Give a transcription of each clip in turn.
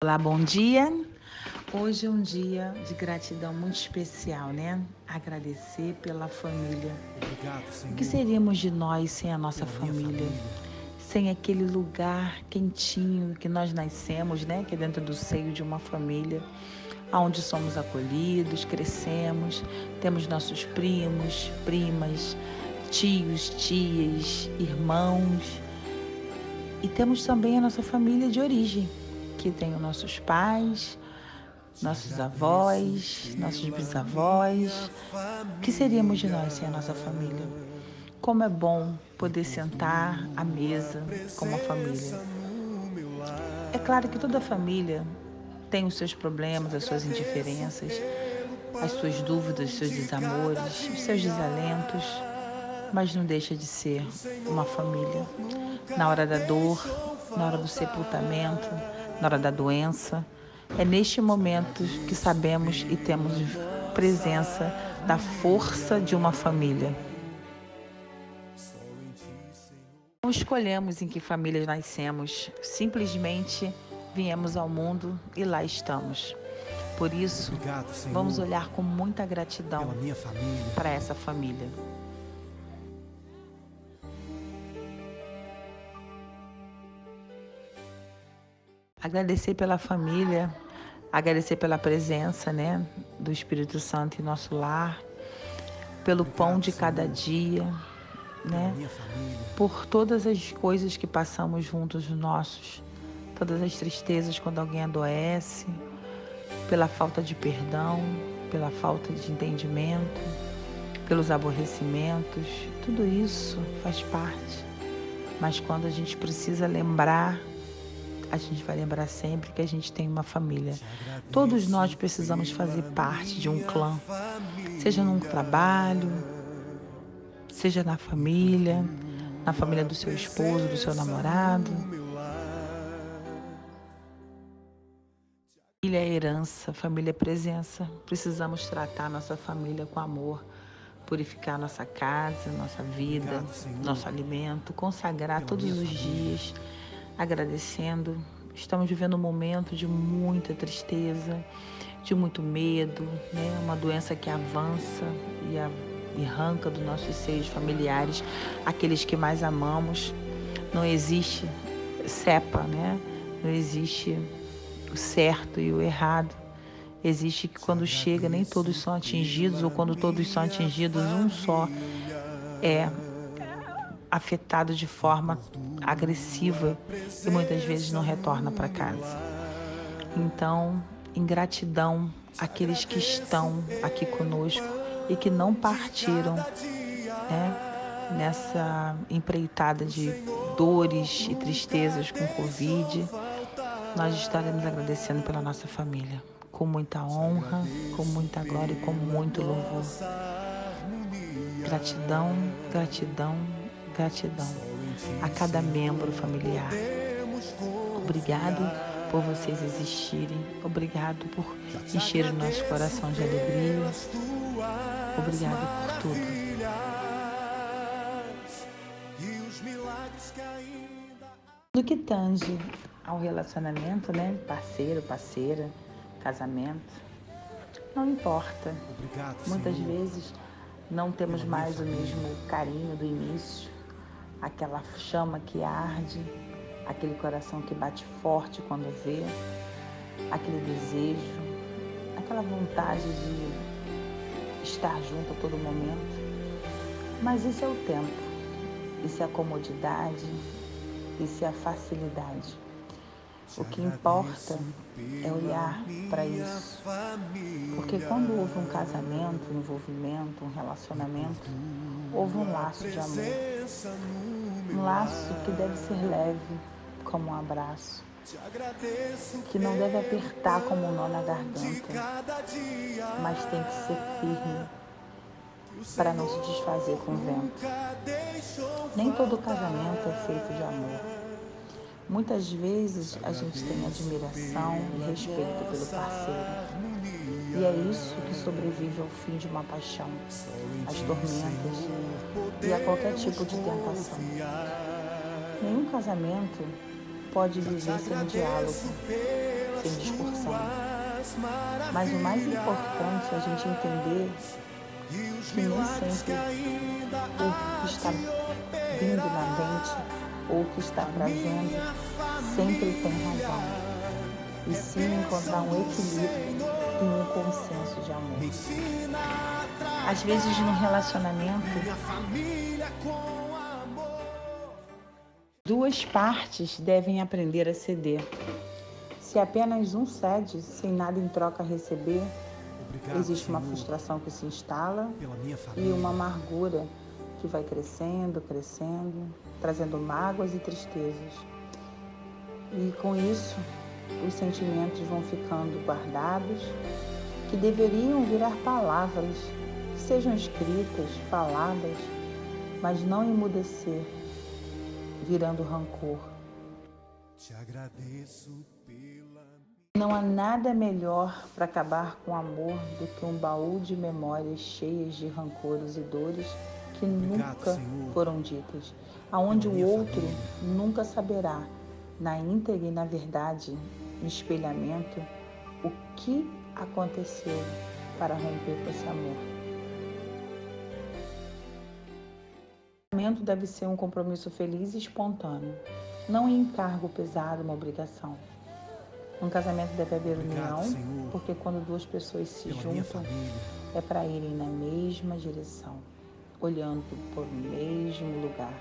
Olá, bom dia. Hoje é um dia de gratidão muito especial, né? Agradecer pela família. O que seríamos de nós sem a nossa família? Sem aquele lugar quentinho que nós nascemos, né? Que é dentro do seio de uma família, onde somos acolhidos, crescemos, temos nossos primos, primas, tios, tias, irmãos. E temos também a nossa família de origem que tem os nossos pais, nossos avós, nossos bisavós. O que seríamos de nós sem a nossa família? Como é bom poder sentar à mesa com uma família. É claro que toda família tem os seus problemas, as suas indiferenças, as suas dúvidas, os seus desamores, os seus desalentos, mas não deixa de ser uma família. Na hora da dor, na hora do sepultamento, na hora da doença. É neste momento que sabemos e temos presença da força de uma família. Não escolhemos em que família nascemos, simplesmente viemos ao mundo e lá estamos. Por isso, Obrigado, vamos olhar com muita gratidão para essa família. Agradecer pela família, agradecer pela presença, né, do Espírito Santo em nosso lar, pelo pão de cada dia, né, por todas as coisas que passamos juntos nossos, todas as tristezas quando alguém adoece, pela falta de perdão, pela falta de entendimento, pelos aborrecimentos, tudo isso faz parte. Mas quando a gente precisa lembrar a gente vai lembrar sempre que a gente tem uma família. Todos nós precisamos fazer parte de um clã, seja num trabalho, seja na família, na família do seu esposo, do seu namorado. Família é herança, família é presença. Precisamos tratar nossa família com amor, purificar nossa casa, nossa vida, nosso alimento, consagrar todos os dias agradecendo. Estamos vivendo um momento de muita tristeza, de muito medo, né? uma doença que avança e, arranca dos nossos seios familiares aqueles que mais amamos. Não existe cepa, né? não existe o certo e o errado. Existe que quando chega, nem todos são atingidos, ou quando todos são atingidos, um só é afetado de forma agressiva e muitas vezes não retorna para casa. Então, em gratidão àqueles que estão aqui conosco e que não partiram né, nessa empreitada de dores e tristezas com Covid, nós estaremos agradecendo pela nossa família, com muita honra, com muita glória e com muito louvor. Gratidão, gratidão, gratidão a cada membro familiar. Obrigado por vocês existirem. Obrigado por encher o nosso coração de alegria. Obrigado por tudo. No que tange ao relacionamento, né? Parceiro, parceira, casamento, não importa. Muitas vezes não temos mais o mesmo carinho do início aquela chama que arde, aquele coração que bate forte quando vê, aquele desejo, aquela vontade de estar junto a todo momento. Mas isso é o tempo, isso é a comodidade, isso é a facilidade. O que importa é olhar para isso. Porque quando houve um casamento, um envolvimento, um relacionamento, houve um laço de amor. Um laço que deve ser leve, como um abraço. Que não deve apertar como um nó na garganta, mas tem que ser firme para não se desfazer com o vento. Nem todo casamento é feito de amor. Muitas vezes a gente tem admiração e respeito pelo parceiro. E é isso que sobrevive ao fim de uma paixão, às tormentas e a qualquer tipo de tentação. Nenhum casamento pode viver sem diálogo, sem discussão. Mas o mais importante é a gente entender nem sempre o que está vindo na mente ou o que está trazendo sempre tem razão. E sim encontrar um equilíbrio e um consenso de amor. Às vezes no relacionamento Duas partes devem aprender a ceder. Se apenas um cede, sem nada em troca a receber, Obrigado, existe uma frustração que se instala e uma amargura que vai crescendo, crescendo, trazendo mágoas e tristezas. E com isso, os sentimentos vão ficando guardados, que deveriam virar palavras, que sejam escritas, faladas, mas não emudecer virando rancor. Te agradeço pela. Não há nada melhor para acabar com o amor do que um baú de memórias cheias de rancores e dores que Obrigado, nunca Senhor. foram ditas, aonde o outro família. nunca saberá, na íntegra e na verdade, no espelhamento, o que aconteceu para romper com esse amor. casamento deve ser um compromisso feliz e espontâneo, não um encargo pesado, uma obrigação. Um casamento deve haver união, porque quando duas pessoas se juntam, é para irem na mesma direção, olhando para o mesmo lugar,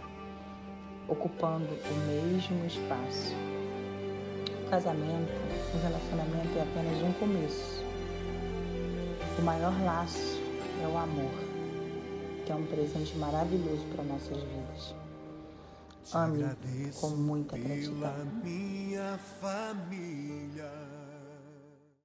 ocupando o mesmo espaço. O casamento, o relacionamento é apenas um começo. O maior laço é o amor que é um presente maravilhoso para nossas vidas. Ame com muita gratidão. Minha família.